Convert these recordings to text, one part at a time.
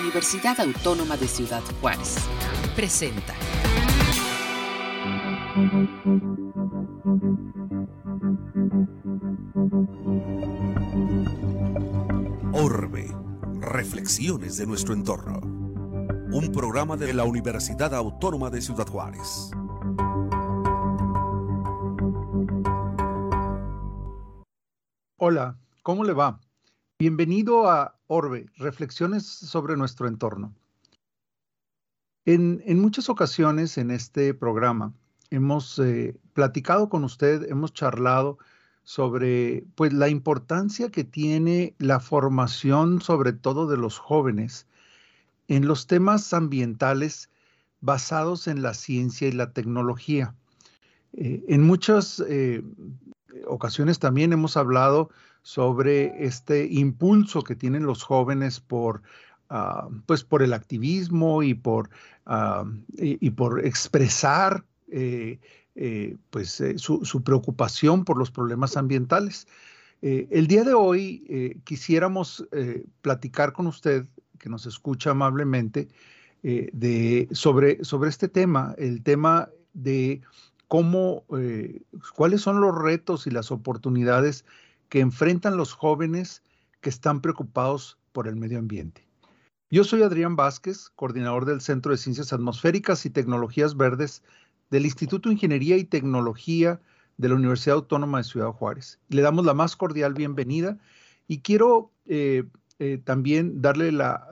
Universidad Autónoma de Ciudad Juárez. Presenta. Orbe. Reflexiones de nuestro entorno. Un programa de la Universidad Autónoma de Ciudad Juárez. Hola, ¿cómo le va? Bienvenido a Orbe, Reflexiones sobre nuestro entorno. En, muchas ocasiones en este programa hemos eh, platicado con usted, hemos charlado sobre pues, la importancia que tiene la formación, sobre todo de los jóvenes, en los temas ambientales basados en la ciencia y la tecnología. Eh, en muchas eh, ocasiones también hemos hablado sobre este impulso que tienen los jóvenes por, ah, pues por el activismo y por, ah, y, por expresar eh, eh, pues, eh, su, preocupación por los problemas ambientales. el día de hoy quisiéramos platicar con usted, que nos escucha amablemente, de, sobre, sobre este tema, el tema de cómo, cuáles son los retos y las oportunidades que enfrentan los jóvenes que están preocupados por el medio ambiente. Yo soy Adrián Vázquez, coordinador del Centro de Ciencias Atmosféricas y Tecnologías Verdes del Instituto de Ingeniería y Tecnología de la Universidad Autónoma de Ciudad Juárez. Le damos la más cordial bienvenida y quiero eh, eh, también darle la,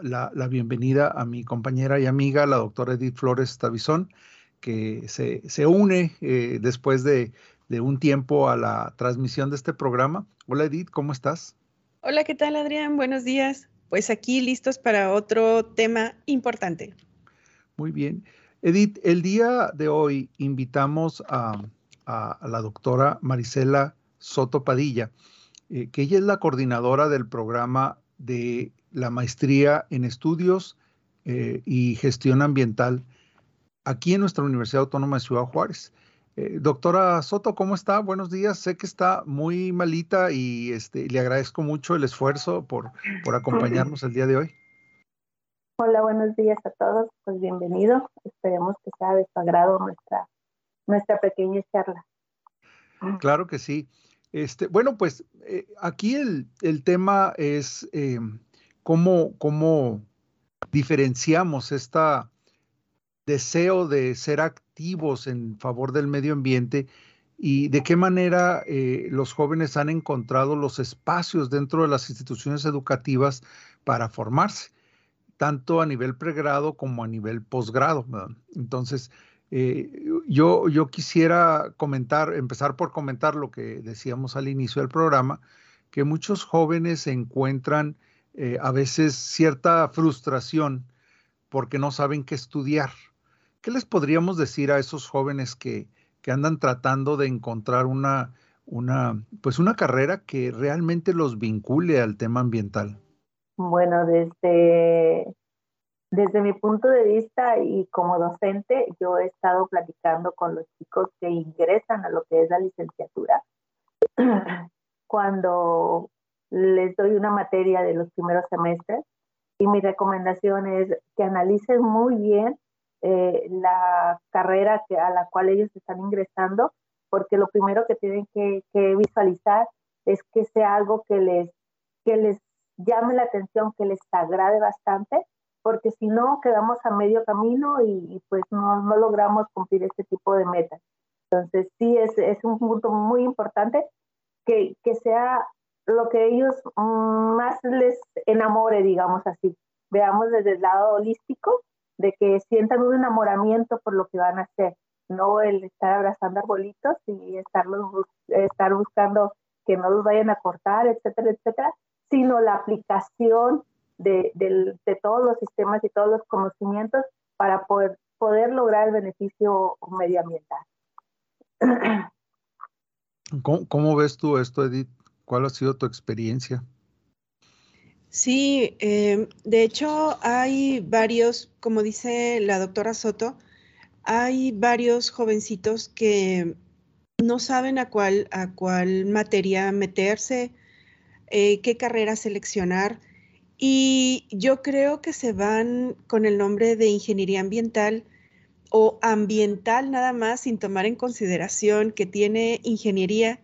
bienvenida a mi compañera y amiga, la doctora Edith Flores Tavizón, que se, une eh, después de de un tiempo a la transmisión de este programa. Hola Edith, ¿cómo estás? Hola, ¿qué tal Adrián? Buenos días. Pues aquí listos para otro tema importante. Muy bien. Edith, el día de hoy invitamos a, la doctora Marisela Soto Padilla, eh, que ella es la coordinadora del programa de la maestría en estudios eh, y gestión ambiental aquí en nuestra Universidad Autónoma de Ciudad Juárez. Eh, doctora Soto, ¿cómo está? Buenos días. Sé que está muy malita y este, le agradezco mucho el esfuerzo por, por acompañarnos el día de hoy. Hola, buenos días a todos. Pues bienvenido. Esperemos que sea de su agrado nuestra, nuestra pequeña charla. Claro que sí. Este, bueno, pues eh, aquí el, el, tema es eh, cómo, cómo diferenciamos esta deseo de ser activos en favor del medio ambiente y de qué manera eh, los jóvenes han encontrado los espacios dentro de las instituciones educativas para formarse, tanto a nivel pregrado como a nivel posgrado. Entonces, eh, yo, yo quisiera comentar, empezar por comentar lo que decíamos al inicio del programa, que muchos jóvenes encuentran eh, a veces cierta frustración porque no saben qué estudiar ¿Qué les podríamos decir a esos jóvenes que, andan tratando de encontrar una, una, pues una carrera que realmente los vincule al tema ambiental? Bueno, desde, desde mi punto de vista y como docente, yo he estado platicando con los chicos que ingresan a lo que es la licenciatura. Cuando les doy una materia de los primeros semestres y mi recomendación es que analicen muy bien eh, la carrera a la cual ellos están ingresando, porque lo primero que tienen que, visualizar es que sea algo que les, que les llame la atención, que les agrade bastante, porque si no, quedamos a medio camino y, pues no, no, logramos cumplir este tipo de metas. Entonces, sí, es, es un punto muy importante que, que sea lo que ellos mm, más les enamore, digamos así. Veamos desde el lado holístico de que sientan un enamoramiento por lo que van a hacer, no el estar abrazando arbolitos y estarlos, estar buscando que no los vayan a cortar, etcétera, etcétera, sino la aplicación de, todos los sistemas y todos los conocimientos para poder, poder lograr el beneficio medioambiental. ¿Cómo, ¿Cómo, ves tú esto, Edith? ¿Cuál ha sido tu experiencia? Sí, em, de hecho hay varios, como dice la doctora Soto, hay varios jovencitos que no saben a cuál, a cuál materia meterse, eh, qué carrera seleccionar Y yo creo que se van con el nombre de ingeniería ambiental o ambiental nada más sin tomar en consideración que tiene ingeniería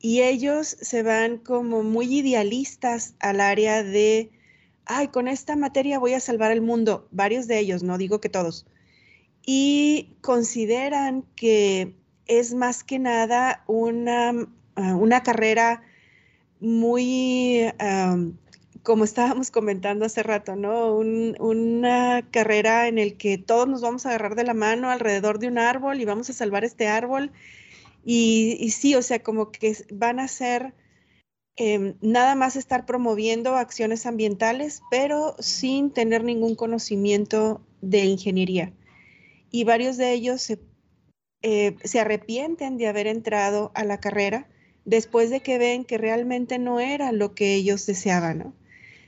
y ellos se van como muy idealistas al área de, ay, con esta materia voy a salvar el mundo, varios de ellos, no digo que todos, y consideran que es más que nada una, ah, una carrera muy, como estábamos comentando hace rato, ¿no? una carrera en el que todos nos vamos a agarrar de la mano alrededor de un árbol y vamos a salvar este árbol. Y, sí, o sea, como que van a ser em, nada más estar promoviendo acciones ambientales, pero sin tener ningún conocimiento de ingeniería. Y varios de ellos se, eh, se arrepienten de haber entrado a la carrera después de que ven que realmente no era lo que ellos deseaban, ¿no?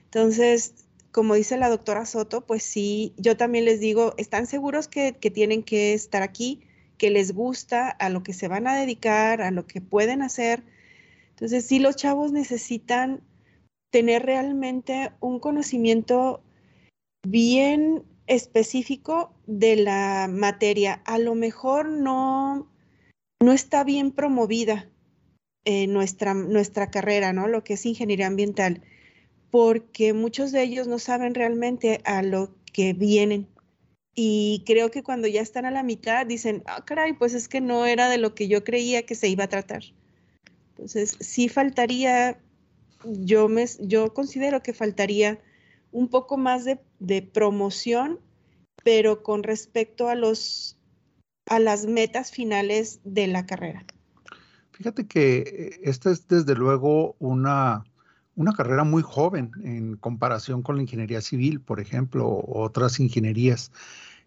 Entonces, como dice la doctora Soto, pues sí, yo también les digo, ¿están seguros que, tienen que estar aquí? Que les gusta, a lo que se van a dedicar, a lo que pueden hacer. Entonces, sí, los chavos necesitan tener realmente un conocimiento bien específico de la materia. A lo mejor no, no está bien promovida nuestra, nuestra carrera, ¿no? Lo que es ingeniería ambiental porque muchos de ellos no saben realmente a lo que vienen. Y creo que cuando ya están a la mitad dicen, ah, caray, pues es que no era de lo que yo creía que se iba a tratar. Entonces, sí faltaría, yo, me, yo considero que faltaría un poco más de, de promoción, pero con respecto a, los, a las metas finales de la carrera. Fíjate que eh, esta es desde luego una, una carrera muy joven en comparación con la ingeniería civil, por ejemplo, o otras ingenierías,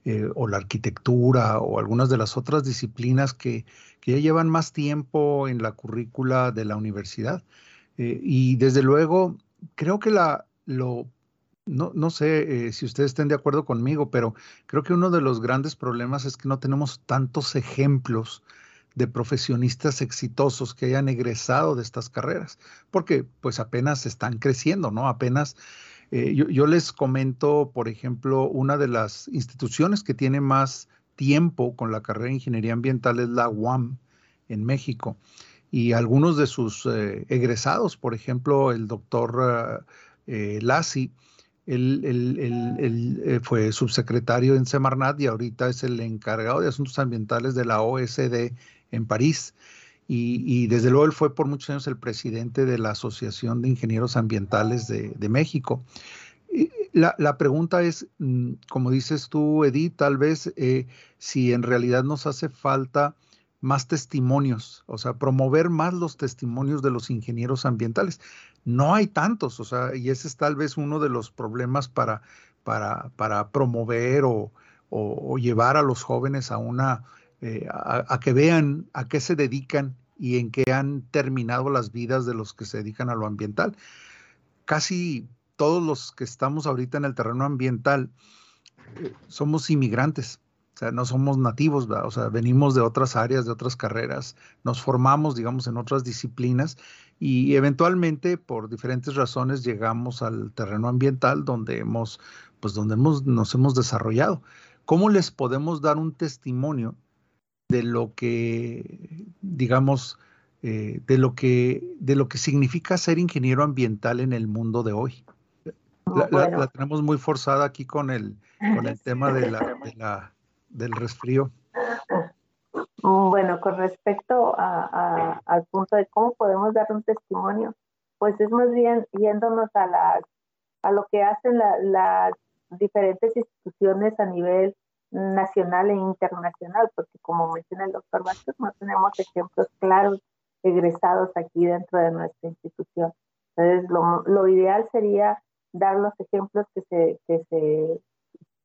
eh, o la arquitectura, o algunas de las otras disciplinas que, ya llevan más tiempo en la currícula de la universidad. Eh, y desde luego, creo que la, lo, no, no sé eh, si ustedes estén de acuerdo conmigo, pero creo que uno de los grandes problemas es que no tenemos tantos ejemplos de profesionistas exitosos que hayan egresado de estas carreras, porque pues apenas están creciendo, ¿no? Apenas, eh, yo, les comento, por ejemplo, una de las instituciones que tiene más tiempo con la carrera de ingeniería ambiental es la UAM en México. Y algunos de sus eh, egresados, por ejemplo, el doctor eh, Lassi, él, él, fue subsecretario en Semarnat y ahorita es el encargado de asuntos ambientales de la OSD en París. Y, desde luego él fue por muchos años el presidente de la Asociación de Ingenieros Ambientales de, México. La, pregunta es, mm, como dices tú, Edith, tal vez eh, si en realidad nos hace falta más testimonios, o sea, promover más los testimonios de los ingenieros ambientales. No hay tantos, o sea, y ese es tal vez uno de los problemas para, para, para promover o, o llevar a los jóvenes a una eh, a, que vean a qué se dedican y en qué han terminado las vidas de los que se dedican a lo ambiental. Casi todos los que estamos ahorita en el terreno ambiental eh, somos inmigrantes, o sea, no somos nativos, o sea, venimos de otras áreas, de otras carreras, nos formamos, digamos, en otras disciplinas y eventualmente por diferentes razones llegamos al terreno ambiental donde hemos, pues donde hemos, nos hemos desarrollado. ¿Cómo les podemos dar un testimonio de lo que, digamos, eh, de, lo que, de lo que significa ser ingeniero ambiental en el mundo de hoy. La, tenemos muy forzada aquí con el, con el tema de la, del resfrío. Bueno, con respecto al punto de cómo podemos dar un testimonio, pues es más bien yéndonos a, las, a lo que hacen las diferentes instituciones a nivel nacional e internacional, porque como menciona el doctor Vázquez, no tenemos ejemplos claros egresados aquí dentro de nuestra institución. Entonces, lo, lo ideal sería dar los ejemplos que, se, que, se,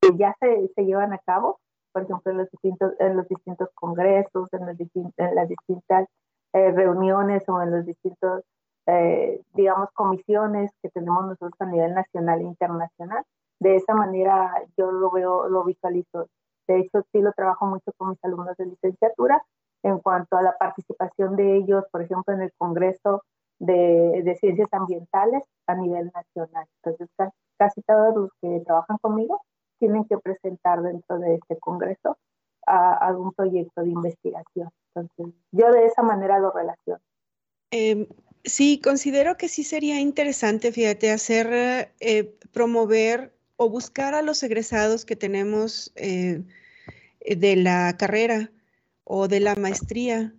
que ya se, se, llevan a cabo, por ejemplo, en los distintos, en los distintos congresos, en, los en las distintas eh, reuniones o en los distintos, eh, digamos, comisiones que tenemos nosotros a nivel nacional e internacional. De esa manera yo lo veo, lo visualizo de hecho, sí lo trabajo mucho con mis alumnos de licenciatura en cuanto a la participación de ellos, por ejemplo, en el Congreso de, Ciencias Ambientales a nivel nacional. Entonces, casi todos los que trabajan conmigo tienen que presentar dentro de este congreso algún proyecto de investigación. Entonces, yo de esa manera lo relaciono. Em, sí, considero que sí sería interesante, fíjate, hacer, eh, promover o buscar a los egresados que tenemos eh, de la carrera o de la maestría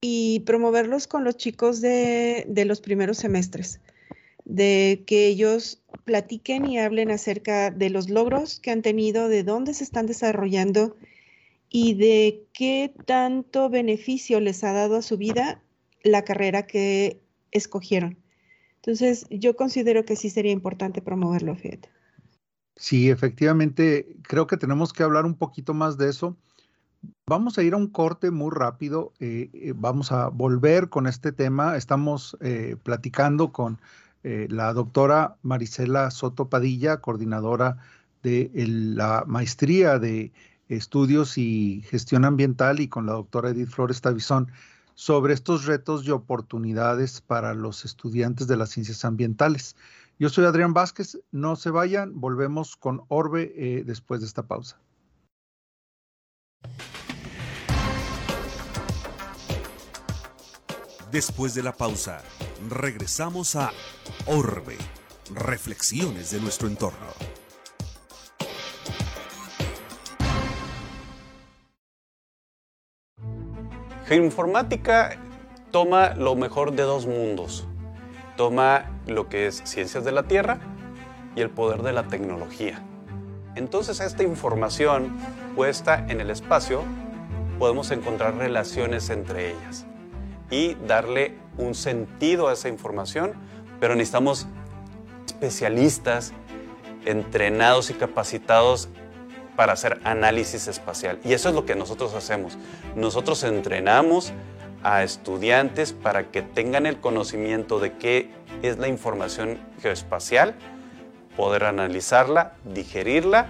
y promoverlos con los chicos de, de los primeros semestres, de que ellos platiquen y hablen acerca de los logros que han tenido, de dónde se están desarrollando y de qué tanto beneficio les ha dado a su vida la carrera que escogieron. Entonces, yo considero que sí sería importante promoverlo, fíjate. Sí, efectivamente, creo que tenemos que hablar un poquito más de eso. Vamos a ir a un corte muy rápido. Eh, eh, vamos a volver con este tema. Estamos eh, platicando con la doctora Marisela Soto Padilla, coordinadora de la maestría de estudios y gestión ambiental, y con la doctora Edith Flores Tavizón sobre estos retos y oportunidades para los estudiantes de las ciencias ambientales. Yo soy Adrián Vázquez, no se vayan, volvemos con Orbe eh, después de esta pausa. Después de la pausa, regresamos a Orbe, reflexiones de nuestro entorno. Geoinformática toma lo mejor de dos mundos. Toma lo que es ciencias de la Tierra y el poder de la tecnología. Entonces esta información puesta en el espacio podemos encontrar relaciones entre ellas y darle un sentido a esa información, pero necesitamos especialistas entrenados y capacitados para hacer análisis espacial. Y eso es lo que nosotros hacemos. Nosotros entrenamos a estudiantes para que tengan el conocimiento de qué es la información geoespacial, poder analizarla, digerirla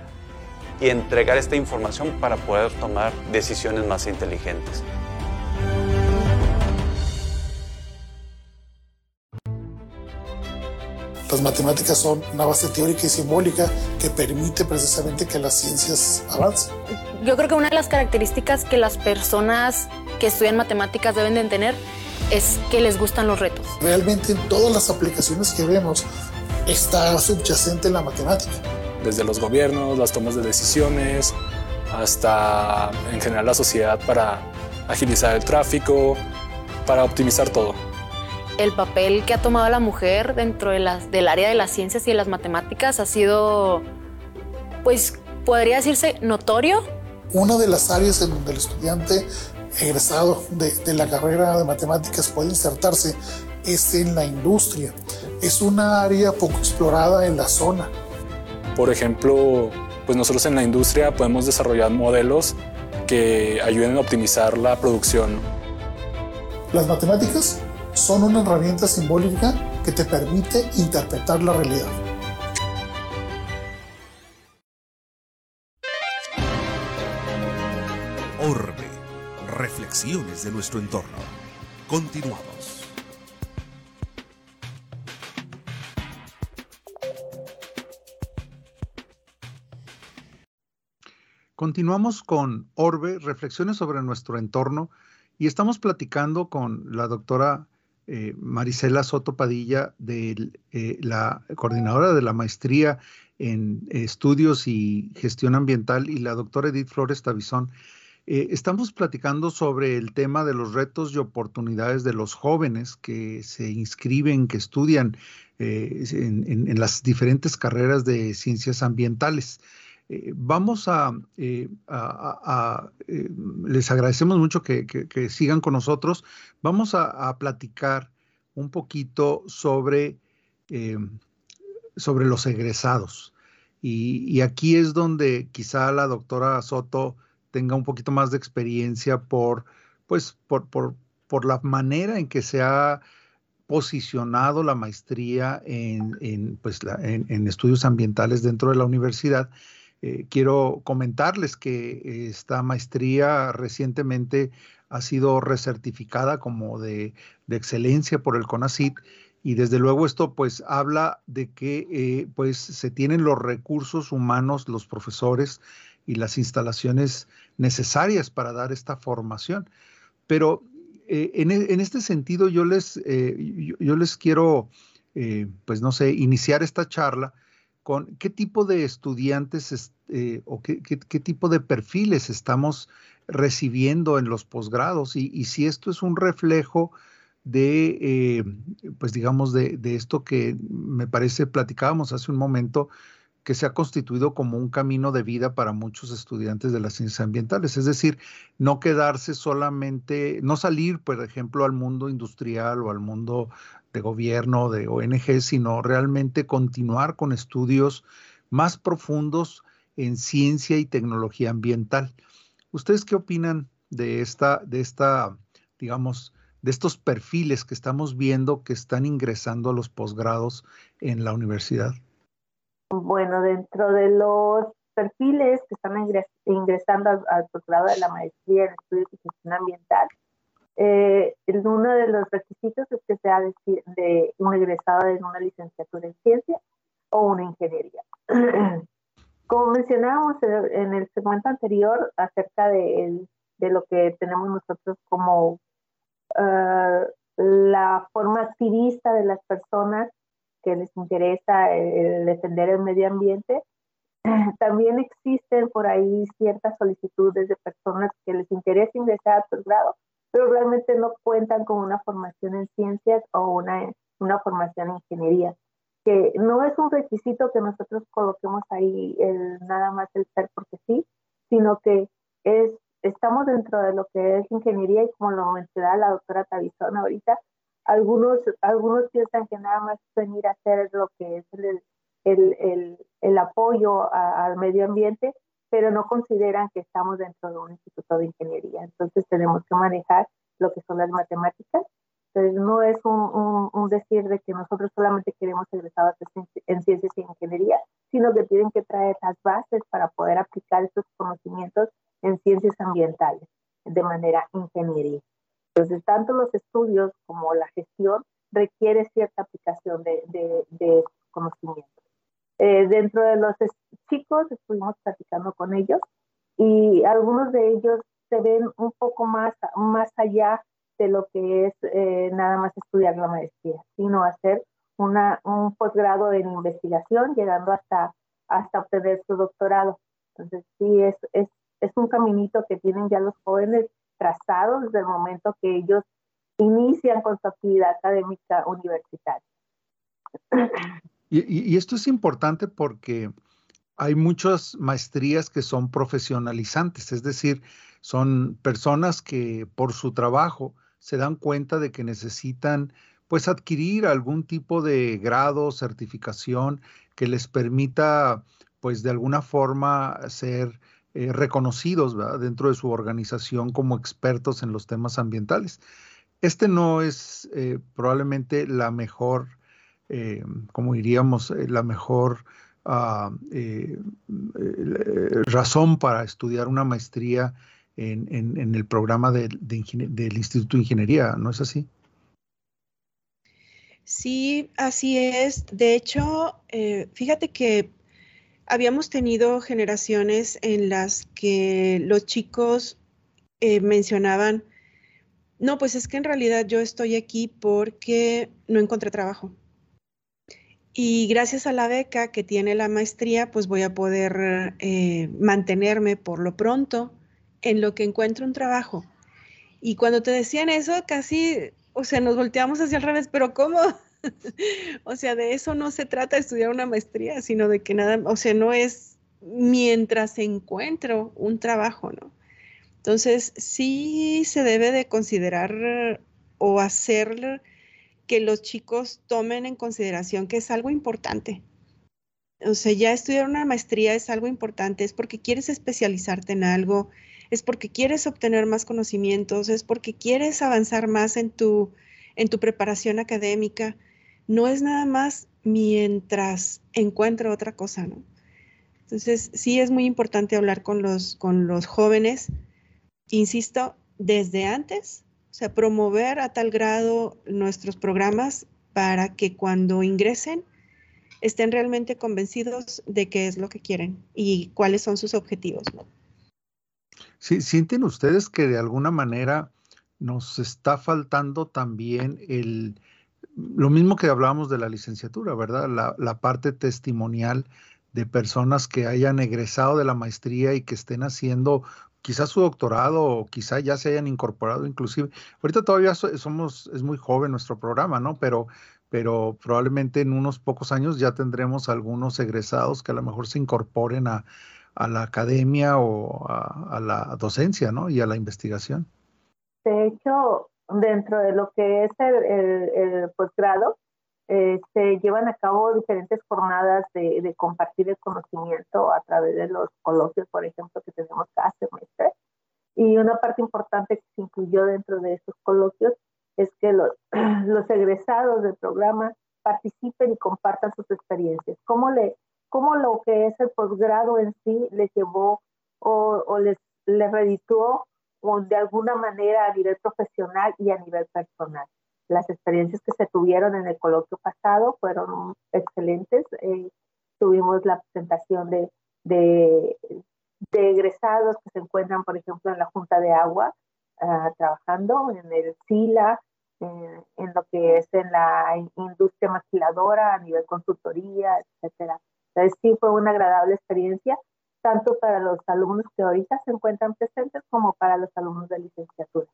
y entregar esta información para poder tomar decisiones más inteligentes. Las matemáticas son una base teórica y simbólica que permite precisamente que las ciencias avancen. Yo creo que una de las características que las personas que estudian matemáticas deben de tener es que les gustan los retos. Realmente en todas las aplicaciones que vemos está subyacente la matemática. Desde los gobiernos, las tomas de decisiones, hasta en general la sociedad para agilizar el tráfico, para optimizar todo el papel que ha tomado la mujer dentro de las, del área de las ciencias y de las matemáticas ha sido, pues, podría decirse notorio. Una de las áreas en donde el estudiante egresado de, de la carrera de matemáticas puede insertarse es en la industria. Es una área poco explorada en la zona. Por ejemplo, pues nosotros en la industria podemos desarrollar modelos que ayuden a optimizar la producción. Las matemáticas son una herramienta simbólica que te permite interpretar la realidad. Orbe, reflexiones de nuestro entorno. Continuamos. Continuamos con Orbe, reflexiones sobre nuestro entorno, y estamos platicando con la doctora eh, Marisela Soto Padilla, de eh, la coordinadora de la maestría en estudios y gestión ambiental, y la doctora Edith Flores Tavizón. Eh, estamos platicando sobre el tema de los retos y oportunidades de los jóvenes que se inscriben, que estudian en, las diferentes carreras de ciencias ambientales. vamos a, les agradecemos mucho que, sigan con nosotros. Vamos a, platicar un poquito sobre, eh, sobre los egresados. Y, aquí es donde quizá la doctora Soto tenga un poquito más de experiencia por, pues, por, por, la manera en que se ha posicionado la maestría en, pues, en, estudios ambientales dentro de la universidad. Eh, quiero comentarles que esta maestría recientemente ha sido recertificada como de, excelencia por el CONACIT Y desde luego esto pues habla de que eh, pues se tienen los recursos humanos, los profesores y las instalaciones necesarias para dar esta formación. Pero eh, en, en, este sentido yo les, yo, yo, les quiero, pues no sé, iniciar esta charla con qué tipo de estudiantes eh, o qué, qué, tipo de perfiles estamos recibiendo en los posgrados y, y si esto es un reflejo de, eh, pues digamos, de, de, esto que me parece, platicábamos hace un momento, que se ha constituido como un camino de vida para muchos estudiantes de las ciencias ambientales. Es decir, no quedarse solamente, no salir, por ejemplo, al mundo industrial o al mundo de gobierno, de ONG, sino realmente continuar con estudios más profundos en ciencia y tecnología ambiental. ¿Ustedes qué opinan de esta, de esta, digamos, de estos perfiles que estamos viendo que están ingresando a los posgrados en la universidad? Bueno, dentro de los perfiles que están ingresando al, al posgrado de la maestría en estudios de gestión ambiental, eh, uno de los requisitos es que sea de, un egresado en una licenciatura en ciencia o una ingeniería. Como mencionábamos en el segmento anterior acerca de, de lo que tenemos nosotros como uh, la forma activista de las personas que les interesa el defender el medio ambiente, también existen por ahí ciertas solicitudes de personas que les interesa ingresar al posgrado, pero realmente no cuentan con una formación en ciencias o una, una formación en ingeniería, que no es un requisito que nosotros coloquemos ahí el, nada más el ser porque sí, sino que es, estamos dentro de lo que es ingeniería y como lo mencionaba la doctora Tavizón ahorita, algunos, algunos piensan que nada más venir a hacer lo que es el, el, el, el apoyo a, al medio ambiente, pero no consideran que estamos dentro de un instituto de ingeniería. Entonces tenemos que manejar lo que son las matemáticas. Entonces no es un, un, un decir de que nosotros solamente queremos egresados en ciencias y ingeniería, sino que tienen que traer las bases para poder aplicar estos conocimientos en ciencias ambientales de manera ingeniería. Entonces, tanto los estudios como la gestión requiere cierta aplicación de, de, de conocimientos. Eh, dentro de los chicos estuvimos platicando con ellos y algunos de ellos se ven un poco más, más allá de lo que es eh, nada más estudiar la maestría, sino hacer una, un posgrado en investigación, llegando hasta, hasta obtener su doctorado. Entonces, sí, es, es, es un caminito que tienen ya los jóvenes trazados desde el momento que ellos inician con su actividad académica universitaria. Y, esto es importante porque hay muchas maestrías que son profesionalizantes, es decir, son personas que por su trabajo se dan cuenta de que necesitan pues adquirir algún tipo de grado, certificación que les permita pues de alguna forma ser eh, reconocidos dentro de su organización como expertos en los temas ambientales. Este no es eh, probablemente la mejor, eh, como diríamos, la mejor uh, razón para estudiar una maestría en, el programa de, de del Instituto de Ingeniería, ¿no es así? Sí, así es. De hecho, fíjate que habíamos tenido generaciones en las que los chicos eh, mencionaban, no, pues es que en realidad yo estoy aquí porque no encontré trabajo. Y gracias a la beca que tiene la maestría, pues voy a poder eh, mantenerme por lo pronto en lo que encuentro un trabajo. Y cuando te decían eso, casi, o sea, nos volteamos hacia el revés, pero ¿cómo? o sea, de eso no se trata de estudiar una maestría, sino de que nada, o sea, no es mientras encuentro un trabajo, ¿no? Entonces, sí se debe de considerar o hacer que los chicos tomen en consideración que es algo importante. O sea, ya estudiar una maestría es algo importante, es porque quieres especializarte en algo, es porque quieres obtener más conocimientos, es porque quieres avanzar más en tu, en tu preparación académica no es nada más mientras encuentro otra cosa, ¿no? Entonces, sí es muy importante hablar con los, con los jóvenes, insisto, desde antes, o sea, promover a tal grado nuestros programas para que cuando ingresen estén realmente convencidos de qué es lo que quieren y cuáles son sus objetivos. Sí, ¿Sienten ustedes que de alguna manera nos está faltando también el, lo mismo que hablábamos de la licenciatura, ¿verdad? La, parte testimonial de personas que hayan egresado de la maestría y que estén haciendo quizás su doctorado o quizás ya se hayan incorporado inclusive. Ahorita todavía somos, es muy joven nuestro programa, ¿no? Pero, pero probablemente en unos pocos años ya tendremos algunos egresados que a lo mejor se incorporen a, a la academia o a, a la docencia, ¿no? Y a la investigación. De hecho, dentro de lo que es el, posgrado, eh, se llevan a cabo diferentes jornadas de, compartir el conocimiento a través de los coloquios, por ejemplo, que tenemos cada semestre. Y una parte importante que se incluyó dentro de esos coloquios es que los, los egresados del programa participen y compartan sus experiencias. ¿Cómo, le, cómo lo que es el posgrado en sí les llevó o, o les, les redituó de alguna manera a nivel profesional y a nivel personal. Las experiencias que se tuvieron en el coloquio pasado fueron excelentes. Eh, tuvimos la presentación de, de, egresados que se encuentran, por ejemplo, en la Junta de Agua, ah, trabajando en el SILA, en lo que es en la industria maquiladora, a nivel consultoría, etcétera. Entonces sí fue una agradable experiencia tanto para los alumnos que ahorita se encuentran presentes como para los alumnos de licenciatura.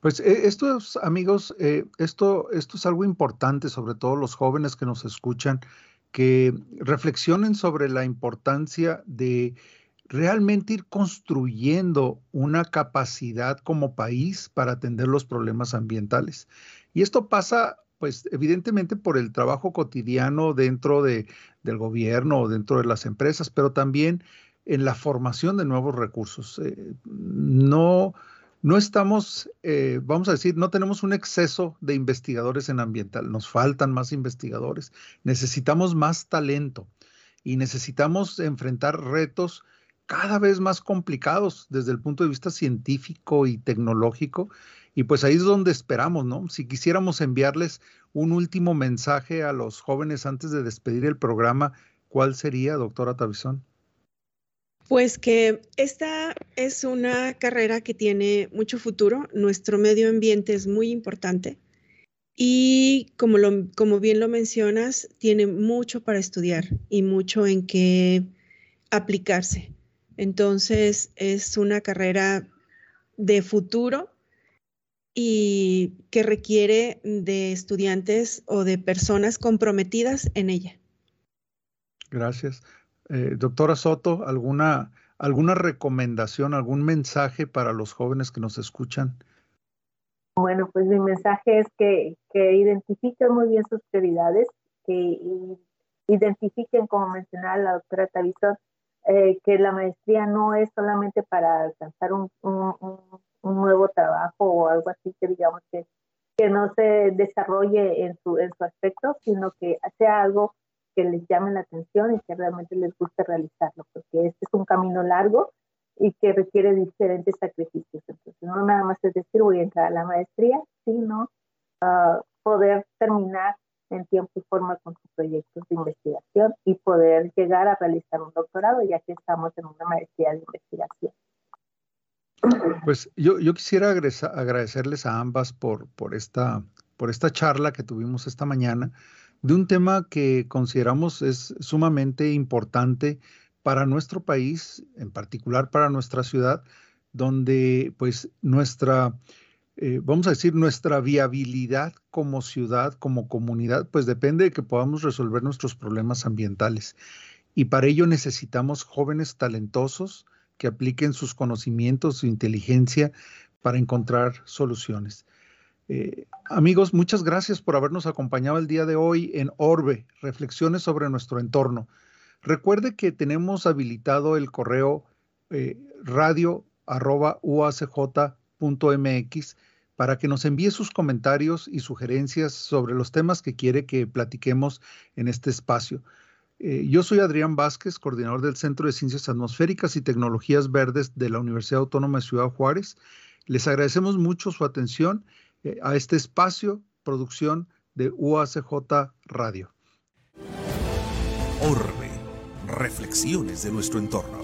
Pues eh, esto es, amigos, eh, esto, esto es algo importante, sobre todo los jóvenes que nos escuchan, que reflexionen sobre la importancia de realmente ir construyendo una capacidad como país para atender los problemas ambientales. Y esto pasa pues evidentemente por el trabajo cotidiano dentro de, del gobierno o dentro de las empresas, pero también en la formación de nuevos recursos. Eh, no, no estamos, eh, vamos a decir, no tenemos un exceso de investigadores en ambiental, nos faltan más investigadores, necesitamos más talento y necesitamos enfrentar retos cada vez más complicados desde el punto de vista científico y tecnológico y pues ahí es donde esperamos, ¿no? Si quisiéramos enviarles un último mensaje a los jóvenes antes de despedir el programa, ¿cuál sería, doctora Tavizón? Pues que esta es una carrera que tiene mucho futuro. Nuestro medio ambiente es muy importante y como, como bien lo mencionas, tiene mucho para estudiar y mucho en qué aplicarse. Entonces es una carrera de futuro y que requiere de estudiantes o de personas comprometidas en ella. Gracias. Eh, doctora Soto, ¿alguna, ¿alguna recomendación, algún mensaje para los jóvenes que nos escuchan? Bueno, pues mi mensaje es que, que identifiquen muy bien sus prioridades, que identifiquen, como mencionaba la doctora Tavizón, eh, que la maestría no es solamente para alcanzar un, un nuevo trabajo o algo así que digamos que, que no se desarrolle en su, en su aspecto, sino que sea algo que les llame la atención y que realmente les guste realizarlo, porque este es un camino largo y que requiere diferentes sacrificios. Entonces, no nada más es decir, voy a entrar a la maestría, sino uh, poder terminar en tiempo y forma con sus proyectos de investigación y poder llegar a realizar un doctorado, ya que estamos en una maestría de investigación. Pues yo, yo quisiera agradecerles a ambas por, por, esta, por esta charla que tuvimos esta mañana de un tema que consideramos es sumamente importante para nuestro país, en particular para nuestra ciudad, donde pues nuestra, eh, vamos a decir, nuestra viabilidad como ciudad, como comunidad, pues depende de que podamos resolver nuestros problemas ambientales. Y para ello necesitamos jóvenes talentosos, que apliquen sus conocimientos, su inteligencia para encontrar soluciones. Eh, amigos, muchas gracias por habernos acompañado el día de hoy en Orbe, reflexiones sobre nuestro entorno. Recuerde que tenemos habilitado el correo eh, para que nos envíe sus comentarios y sugerencias sobre los temas que quiere que platiquemos en este espacio. Eh, yo soy Adrián Vázquez, coordinador del Centro de Ciencias Atmosféricas y Tecnologías Verdes de la Universidad Autónoma de Ciudad Juárez. Les agradecemos mucho su atención eh, a este espacio producción de UACJ Radio. Orbe, reflexiones de nuestro entorno.